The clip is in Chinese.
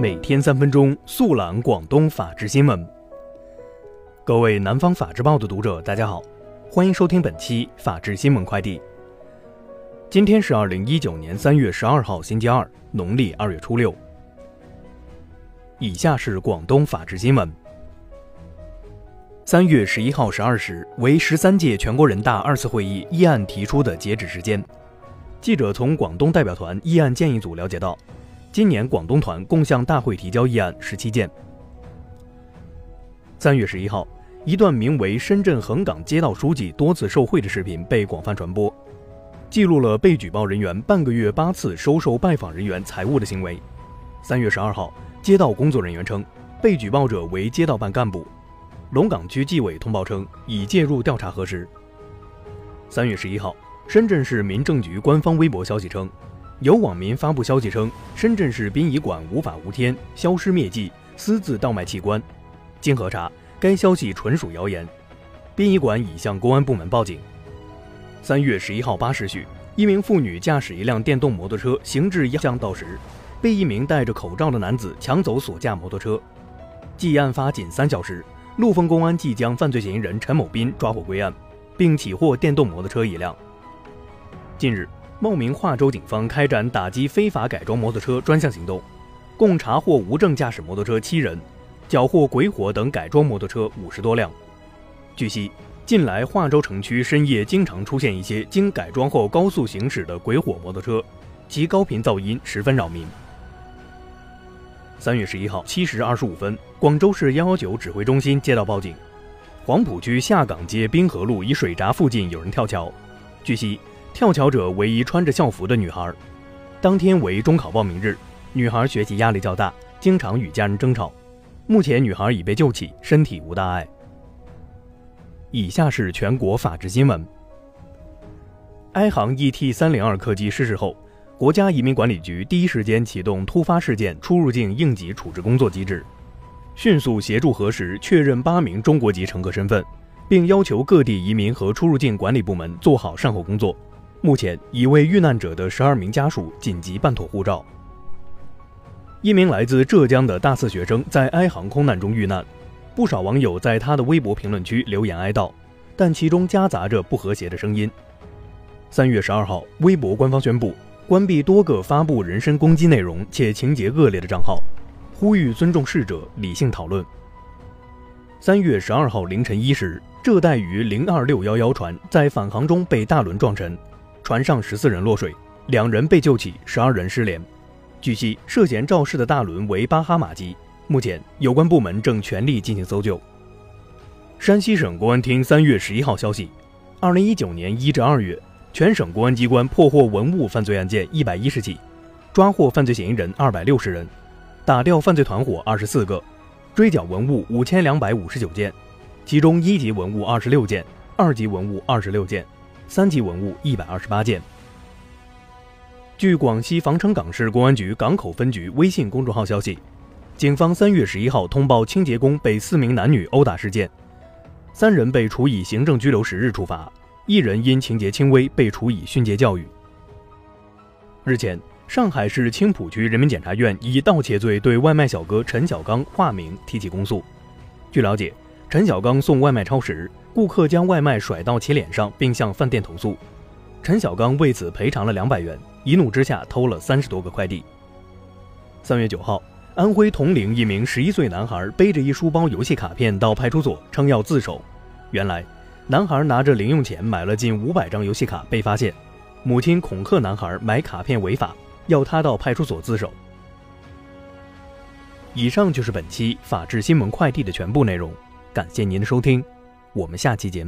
每天三分钟速览广东法治新闻。各位南方法制报的读者，大家好，欢迎收听本期法治新闻快递。今天是二零一九年三月十二号，星期二，农历二月初六。以下是广东法治新闻。三月十一号十二时为十三届全国人大二次会议议案提出的截止时间。记者从广东代表团议案建议组了解到。今年广东团共向大会提交议案十七件。三月十一号，一段名为“深圳横岗街道书记多次受贿”的视频被广泛传播，记录了被举报人员半个月八次收受拜访人员财物的行为。三月十二号，街道工作人员称，被举报者为街道办干部。龙岗区纪委通报称，已介入调查核实。三月十一号，深圳市民政局官方微博消息称。有网民发布消息称，深圳市殡仪馆无法无天，消失灭迹，私自倒卖器官。经核查，该消息纯属谣言。殡仪馆已向公安部门报警。三月十一号八时许，一名妇女驾驶一辆电动摩托车行至一巷道时，被一名戴着口罩的男子抢走所驾摩托车。继案发仅三小时，陆丰公安即将犯罪嫌疑人陈某斌抓获归案，并起获电动摩托车一辆。近日。茂名化州警方开展打击非法改装摩托车专项行动，共查获无证驾驶摩托车七人，缴获鬼火等改装摩托车五十多辆。据悉，近来化州城区深夜经常出现一些经改装后高速行驶的鬼火摩托车，其高频噪音十分扰民。三月十一号七时二十五分，广州市幺幺九指挥中心接到报警，黄埔区下岗街滨河路一水闸附近有人跳桥。据悉。跳桥者为一穿着校服的女孩，当天为中考报名日，女孩学习压力较大，经常与家人争吵。目前女孩已被救起，身体无大碍。以下是全国法制新闻。埃航 ET 三零二客机失事后，国家移民管理局第一时间启动突发事件出入境应急处置工作机制，迅速协助核实确认八名中国籍乘客身份，并要求各地移民和出入境管理部门做好善后工作。目前已为遇难者的十二名家属紧急办妥护照。一名来自浙江的大四学生在埃航空难中遇难，不少网友在他的微博评论区留言哀悼，但其中夹杂着不和谐的声音。三月十二号，微博官方宣布关闭多个发布人身攻击内容且情节恶劣的账号，呼吁尊重逝者，理性讨论。三月十二号凌晨一时，浙带鱼零二六幺幺船在返航中被大轮撞沉。船上十四人落水，两人被救起，十二人失联。据悉，涉嫌肇事的大轮为巴哈马籍，目前有关部门正全力进行搜救。山西省公安厅三月十一号消息，二零一九年一至二月，全省公安机关破获文物犯罪案件一百一十起，抓获犯罪嫌疑人二百六十人，打掉犯罪团伙二十四个，追缴文物五千两百五十九件，其中一级文物二十六件，二级文物二十六件。三级文物一百二十八件。据广西防城港市公安局港口分局微信公众号消息，警方三月十一号通报清洁工被四名男女殴打事件，三人被处以行政拘留十日处罚，一人因情节轻微被处以训诫教育。日前，上海市青浦区人民检察院以盗窃罪对外卖小哥陈小刚（化名）提起公诉。据了解，陈小刚送外卖超时。顾客将外卖甩到其脸上，并向饭店投诉，陈小刚为此赔偿了两百元。一怒之下偷了三十多个快递。三月九号，安徽铜陵一名十一岁男孩背着一书包游戏卡片到派出所，称要自首。原来，男孩拿着零用钱买了近五百张游戏卡，被发现，母亲恐吓男孩买卡片违法，要他到派出所自首。以上就是本期法治新闻快递的全部内容，感谢您的收听。我们下期节目。